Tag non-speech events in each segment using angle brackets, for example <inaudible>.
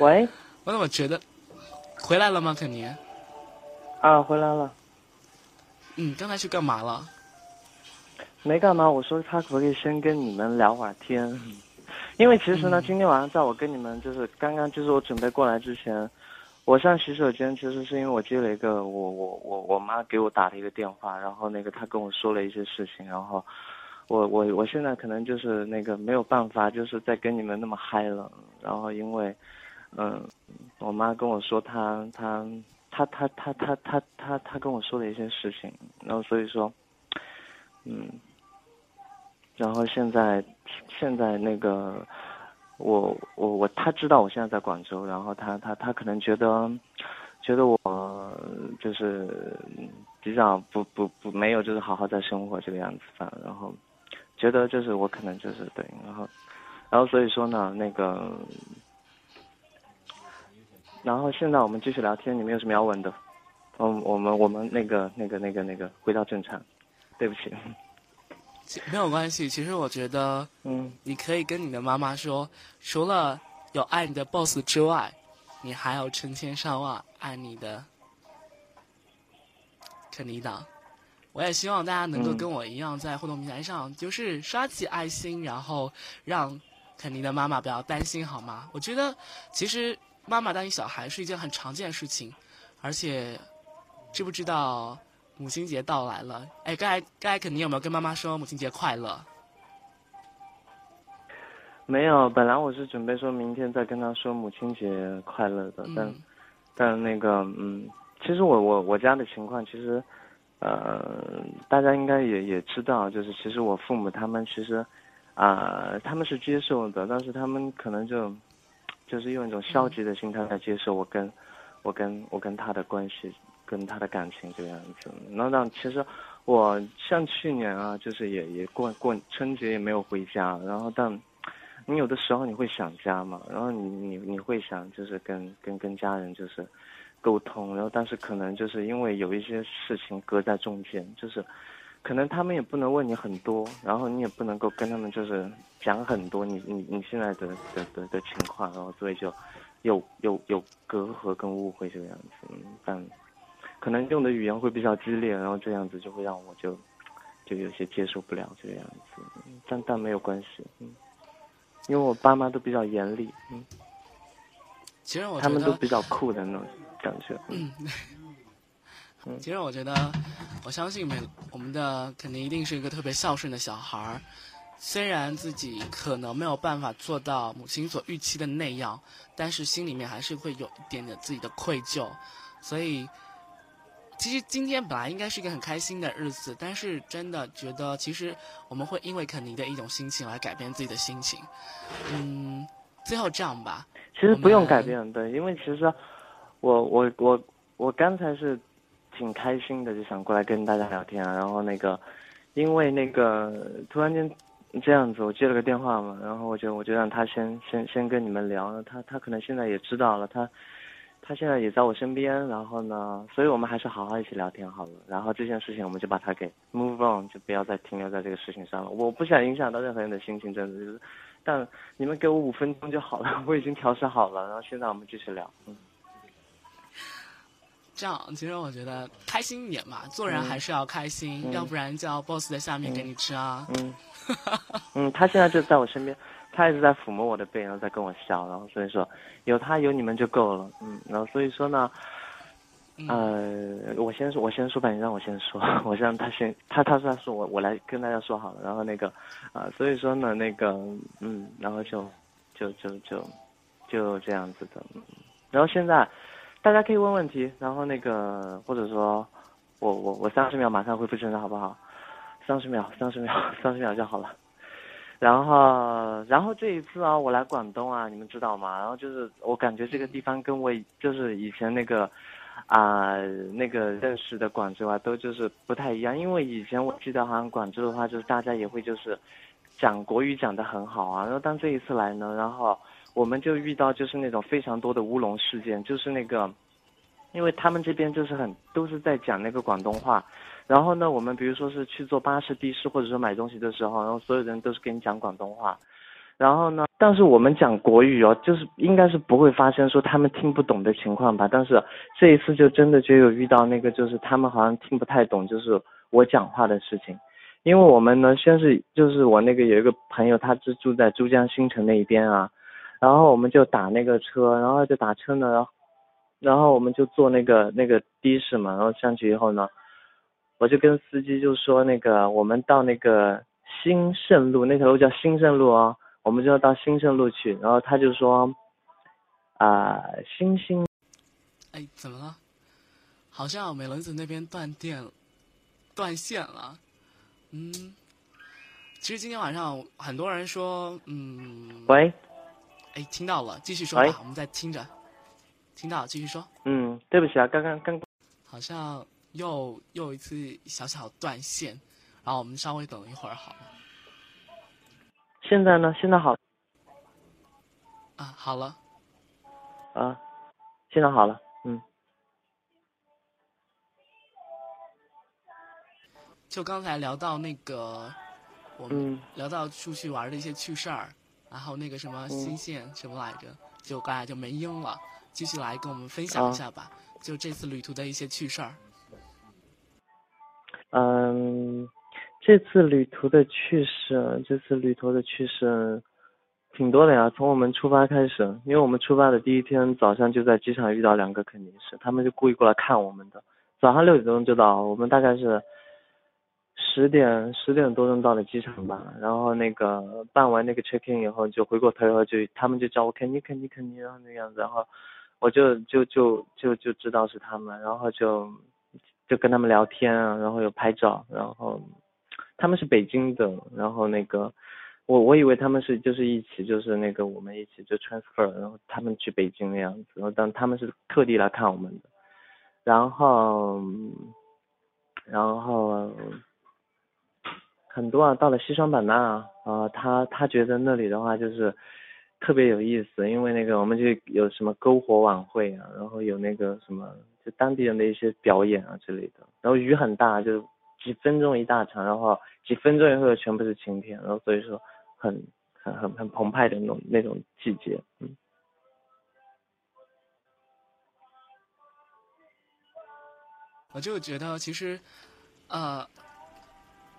喂，我怎么觉得回来了吗？肯尼？啊，回来了。嗯，刚才去干嘛了？没干嘛，我说他可不可以先跟你们聊会儿天？<laughs> 因为其实呢，今天晚上在我跟你们就是刚刚就是我准备过来之前，我上洗手间，其实是因为我接了一个我我我我妈给我打的一个电话，然后那个她跟我说了一些事情，然后我我我现在可能就是那个没有办法，就是再跟你们那么嗨了，然后因为嗯，我妈跟我说她她她她她她她她跟我说的一些事情，然后所以说嗯。然后现在，现在那个，我我我，他知道我现在在广州，然后他他他可能觉得，觉得我就是比较不不不没有就是好好在生活这个样子吧，然后觉得就是我可能就是对，然后然后所以说呢，那个，然后现在我们继续聊天，你们有什么要问的？嗯，我们我们那个那个那个那个回到正常，对不起。没有关系，其实我觉得，嗯，你可以跟你的妈妈说，除了有爱你的 boss 之外，你还有成千上万爱你的肯尼党。我也希望大家能够跟我一样，在互动平台上就是刷起爱心，然后让肯尼的妈妈不要担心，好吗？我觉得其实妈妈答应小孩是一件很常见的事情，而且知不知道？母亲节到来了，哎，刚才刚才肯定有没有跟妈妈说母亲节快乐？没有，本来我是准备说明天再跟她说母亲节快乐的，但但那个，嗯，其实我我我家的情况，其实，呃，大家应该也也知道，就是其实我父母他们其实，啊，他们是接受的，但是他们可能就，就是用一种消极的心态来接受我跟，我跟我跟他的关系。跟他的感情这个样子，那那其实我像去年啊，就是也也过过春节也没有回家，然后但你有的时候你会想家嘛，然后你你你会想就是跟跟跟家人就是沟通，然后但是可能就是因为有一些事情隔在中间，就是可能他们也不能问你很多，然后你也不能够跟他们就是讲很多你你你现在的的的的情况，然后所以就有有有隔阂跟误会这个样子，嗯但。可能用的语言会比较激烈，然后这样子就会让我就，就有些接受不了这个样子，但但没有关系，嗯，因为我爸妈都比较严厉，嗯，其实我他们都比较酷的那种感觉，嗯，<laughs> 其实我觉得，我相信每我们的肯定一定是一个特别孝顺的小孩儿，虽然自己可能没有办法做到母亲所预期的那样，但是心里面还是会有一点点自己的愧疚，所以。其实今天本来应该是一个很开心的日子，但是真的觉得，其实我们会因为肯尼的一种心情来改变自己的心情。嗯，最后这样吧。其实不用改变，对，因为其实我我我我刚才是挺开心的，就想过来跟大家聊天啊。然后那个，因为那个突然间这样子，我接了个电话嘛，然后我就我就让他先先先跟你们聊，他他可能现在也知道了他。他现在也在我身边，然后呢，所以我们还是好好一起聊天好了。然后这件事情我们就把它给 move on，就不要再停留在这个事情上了。我不想影响到任何人的心情，真的就是。但你们给我五分钟就好了，<laughs> 我已经调试好了。然后现在我们继续聊。嗯。这样，其实我觉得开心一点嘛，做人还是要开心，要不然叫 boss 在下面给你吃啊。嗯。<laughs> 嗯，他现在就在我身边。他一直在抚摸我的背，然后在跟我笑，然后所以说有他有你们就够了，嗯，然后所以说呢，呃，我先说，我先说吧，你让我先说，<laughs> 我让他先，他他说他说我我来跟大家说好了，然后那个啊，所以说呢，那个嗯，然后就就就就就这样子的，然后现在大家可以问问题，然后那个或者说我我我三十秒马上恢复正常好不好？三十秒，三十秒，<laughs> 三十秒就好了。然后，然后这一次啊，我来广东啊，你们知道吗？然后就是我感觉这个地方跟我就是以前那个，啊，那个认识的广州啊，都就是不太一样。因为以前我记得好像广州的话，就是大家也会就是讲国语讲得很好啊。然后当这一次来呢，然后我们就遇到就是那种非常多的乌龙事件，就是那个，因为他们这边就是很都是在讲那个广东话。然后呢，我们比如说是去坐巴士、的士，或者说买东西的时候，然后所有人都是跟你讲广东话，然后呢，但是我们讲国语哦，就是应该是不会发生说他们听不懂的情况吧。但是这一次就真的就有遇到那个，就是他们好像听不太懂，就是我讲话的事情。因为我们呢，先是就是我那个有一个朋友，他是住在珠江新城那一边啊，然后我们就打那个车，然后就打车呢，然后我们就坐那个那个的士嘛，然后上去以后呢，我就跟司机就说那个我们到那个兴盛路那条路叫兴盛路啊，我们就要到兴盛路去，然后他就说啊星星，哎怎么了？好像美轮子那边断电断线了。嗯，其实今天晚上很多人说，嗯，喂，哎，听到了，继续说吧，我们再听着，听到继续说。嗯，对不起啊，刚刚刚，好像又又一次小小断线，然后我们稍微等一会儿好了。现在呢？现在好。啊，好了。啊，现在好了，嗯。就刚才聊到那个，我们聊到出去玩的一些趣事儿，然后那个什么新线什么来着，就刚才就没音了，继续来跟我们分享一下吧，就这次旅途的一些趣事儿。嗯，这次旅途的趣事，这次旅途的趣事挺多的呀。从我们出发开始，因为我们出发的第一天早上就在机场遇到两个肯尼是，他们就故意过来看我们的，早上六点钟就到，我们大概是。十点十点多钟到了机场吧，然后那个办完那个 check in 以后，就回过头以后就他们就叫我肯尼肯尼肯尼，然后那样子，然后我就就就就就知道是他们，然后就就跟他们聊天啊，然后有拍照，然后他们是北京的，然后那个我我以为他们是就是一起就是那个我们一起就 transfer，然后他们去北京的样子，然后但他们是特地来看我们的，然后然后。很多啊，到了西双版纳啊，啊，他他觉得那里的话就是特别有意思，因为那个我们就有什么篝火晚会啊，然后有那个什么就当地人的一些表演啊之类的，然后雨很大，就几分钟一大场，然后几分钟以后全部是晴天，然后所以说很很很很澎湃的那种那种季节，嗯。我就觉得其实，呃。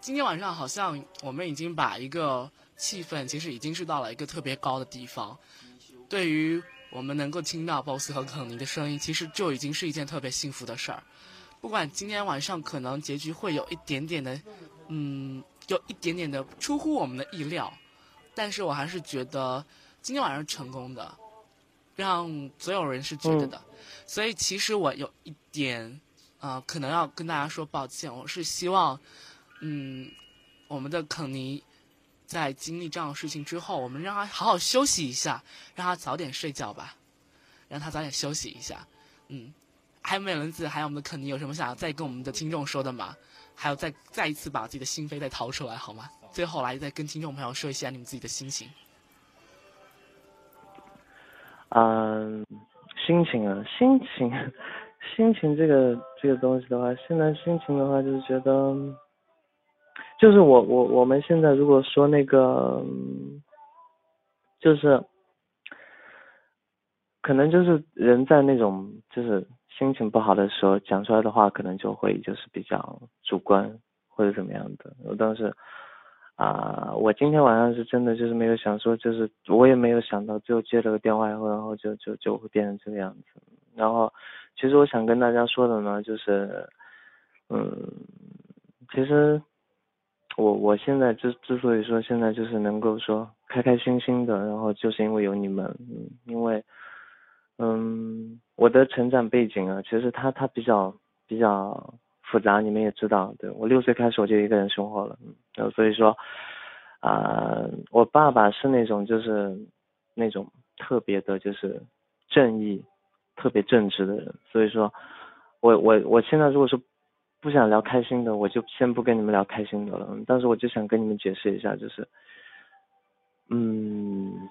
今天晚上好像我们已经把一个气氛，其实已经是到了一个特别高的地方。对于我们能够听到 BOSS 和肯尼的声音，其实就已经是一件特别幸福的事儿。不管今天晚上可能结局会有一点点的，嗯，有一点点的出乎我们的意料，但是我还是觉得今天晚上成功的，让所有人是觉得的。所以其实我有一点，啊，可能要跟大家说抱歉，我是希望。嗯，我们的肯尼在经历这样的事情之后，我们让他好好休息一下，让他早点睡觉吧，让他早点休息一下。嗯，还有美伦子，还有我们的肯尼，有什么想要再跟我们的听众说的吗？还有再再一次把自己的心扉再掏出来好吗？最后来再跟听众朋友说一下你们自己的心情。嗯，心情啊，心情，<laughs> 心情这个这个东西的话，现在心情的话就是觉得。就是我我我们现在如果说那个，就是，可能就是人在那种就是心情不好的时候讲出来的话，可能就会就是比较主观或者怎么样的。但是啊，我今天晚上是真的就是没有想说，就是我也没有想到，最后接了个电话以后，然后就就就会变成这个样子。然后其实我想跟大家说的呢，就是，嗯，其实。我我现在之之所以说现在就是能够说开开心心的，然后就是因为有你们，因为，嗯，我的成长背景啊，其实他他比较比较复杂，你们也知道，对我六岁开始我就一个人生活了，嗯，所以说，啊，我爸爸是那种就是那种特别的就是正义，特别正直的人，所以说，我我我现在如果说。不想聊开心的，我就先不跟你们聊开心的了。但是我就想跟你们解释一下，就是，嗯，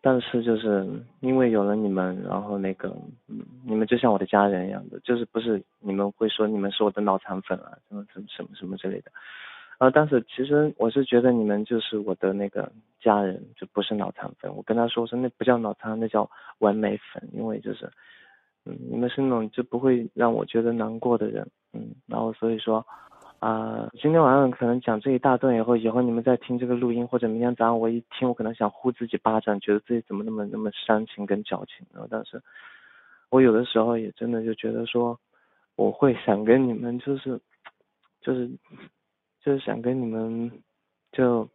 但是就是因为有了你们，然后那个，嗯，你们就像我的家人一样的，就是不是你们会说你们是我的脑残粉啊，什么什么什么什么之类的，然后当时其实我是觉得你们就是我的那个家人，就不是脑残粉。我跟他说，我说那不叫脑残，那叫完美粉，因为就是，嗯，你们是那种就不会让我觉得难过的人，嗯，然后所以说，啊，今天晚上可能讲这一大段以后，以后你们再听这个录音，或者明天早上我一听，我可能想呼自己巴掌，觉得自己怎么那么那么煽情跟矫情。然后但是，我有的时候也真的就觉得说，我会想跟你们就是，就是。就是想跟你们就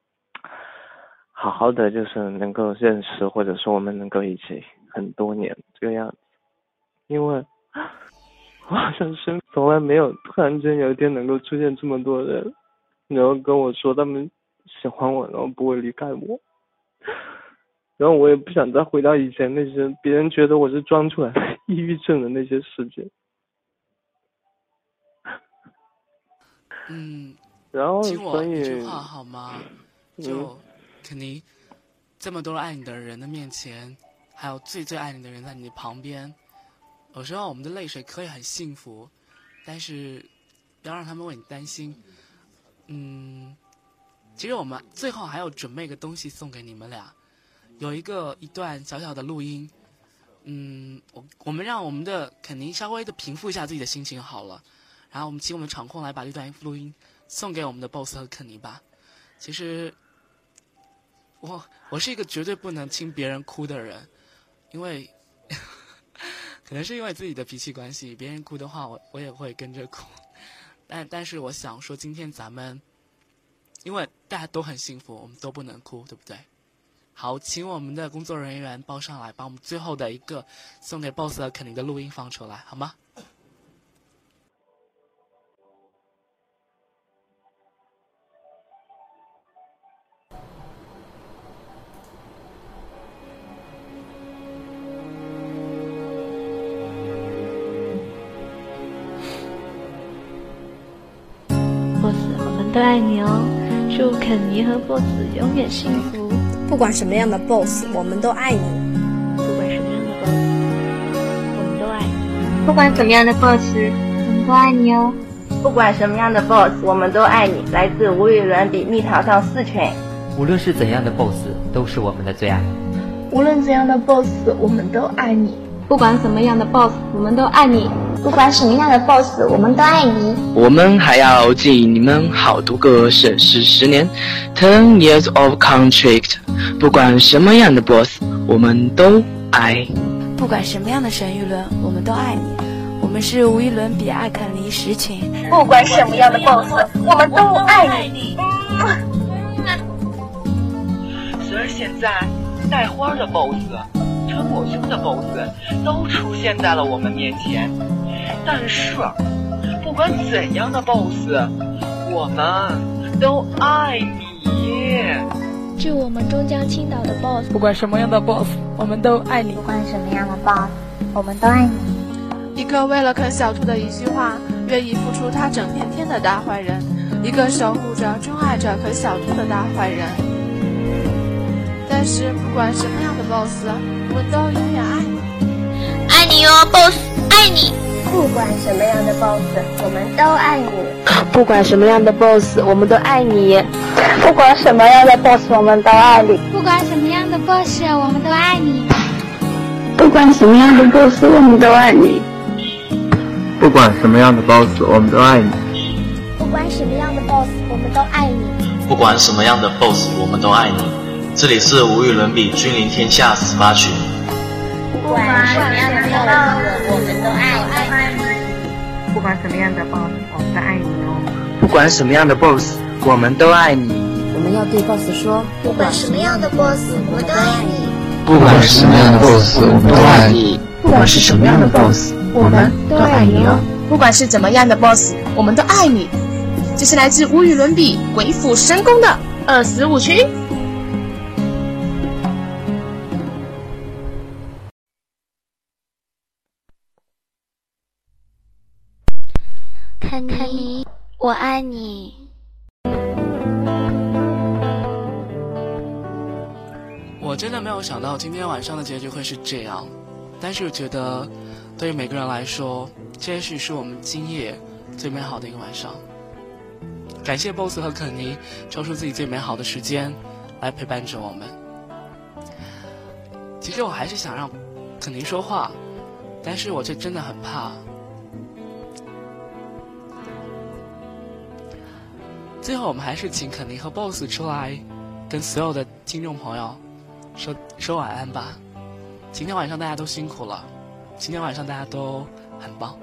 好好的，就是能够认识，或者说我们能够一起很多年这个样子。因为我 <gasps> 好像是从来没有突然间有一天能够出现这么多人，然后跟我说他们喜欢我，然后不会离开我。<laughs> 然后我也不想再回到以前那些别人觉得我是装出来的 <laughs> 抑郁症的那些世界。嗯。<laughs> 然后，听我一句话好吗？就肯定，这么多爱你的人的面前，还有最最爱你的人在你的旁边，有时候我们的泪水可以很幸福，但是不要让他们为你担心。嗯，其实我们最后还要准备一个东西送给你们俩，有一个一段小小的录音。嗯，我我们让我们的肯尼稍微的平复一下自己的心情好了，然后我们请我们场控来把这段录音。送给我们的 boss 和肯尼吧。其实，我我是一个绝对不能听别人哭的人，因为可能是因为自己的脾气关系，别人哭的话，我我也会跟着哭。但但是我想说，今天咱们，因为大家都很幸福，我们都不能哭，对不对？好，请我们的工作人员报上来，把我们最后的一个送给 boss 和肯尼的录音放出来，好吗？都爱你哦，祝肯尼和 boss 永远幸福。不管什么样的 boss，我们都爱你。不管什么样的 boss，我们都爱你。不管怎么样的 boss，我们都爱你哦。不管什么样的 boss，我们都爱你。来自无与伦比蜜桃上四圈。无论是怎样的 boss，都是我们的最爱。无论怎样的 boss，我们都爱你。不管什么样的 boss，我们都爱你。不管什么样的 boss，我们都爱你。我们还要记你们好多个省市十年，ten years of contract。不管什么样的 boss，我们都爱。不管什么样的神舆论，我们都爱你。我们是无与伦比爱肯尼十群。不管什么样的 boss，我们都爱你。虽然现在带花的 boss，穿抹胸的 boss 都出现在了我们面前。但是，不管怎样的 boss，我们都爱你。致我们终将青岛的 boss，不管什么样的 boss，我们都爱你。不管什么样的 boss，我们都爱你。一个为了啃小兔的一句话，愿意付出他整片天的大坏人，一个守护着、钟爱着啃小兔的大坏人。但是，不管什么样的 boss，我都永远爱你。爱你哟，boss，爱你。不管什么样的 boss，我们都爱你。不管什么样的 boss，我们都爱你。不管什么样的 boss，我们都爱你。不管什么样的 boss，我们都爱你。不管什么样的 boss，我们都爱你。不管什么样的 boss，我们都爱你。不管什么样的 boss，我们都爱你。不管什么样的 boss，我们都爱你。这里是无与伦比君临天下十八区。不管什么样的 boss，我们都爱你。不管什么样的 boss，我们都爱你哦。不管什么样的 boss，我们都爱你。我们要对 boss 说，不管什么样的 boss，我们都爱你。不管什么样的 boss，我们都爱你。不管是什么样的 boss，我们都爱你哦。不管是怎么样的 boss，我们都爱你。这是来自无与伦比鬼斧神工的二十五群。我爱你。我真的没有想到今天晚上的结局会是这样，但是我觉得，对于每个人来说，这也许是我们今夜最美好的一个晚上。感谢 BOSS 和肯尼抽出自己最美好的时间来陪伴着我们。其实我还是想让肯尼说话，但是我却真的很怕。最后，我们还是请肯尼和 BOSS 出来，跟所有的听众朋友说说晚安吧。今天晚上大家都辛苦了，今天晚上大家都很棒。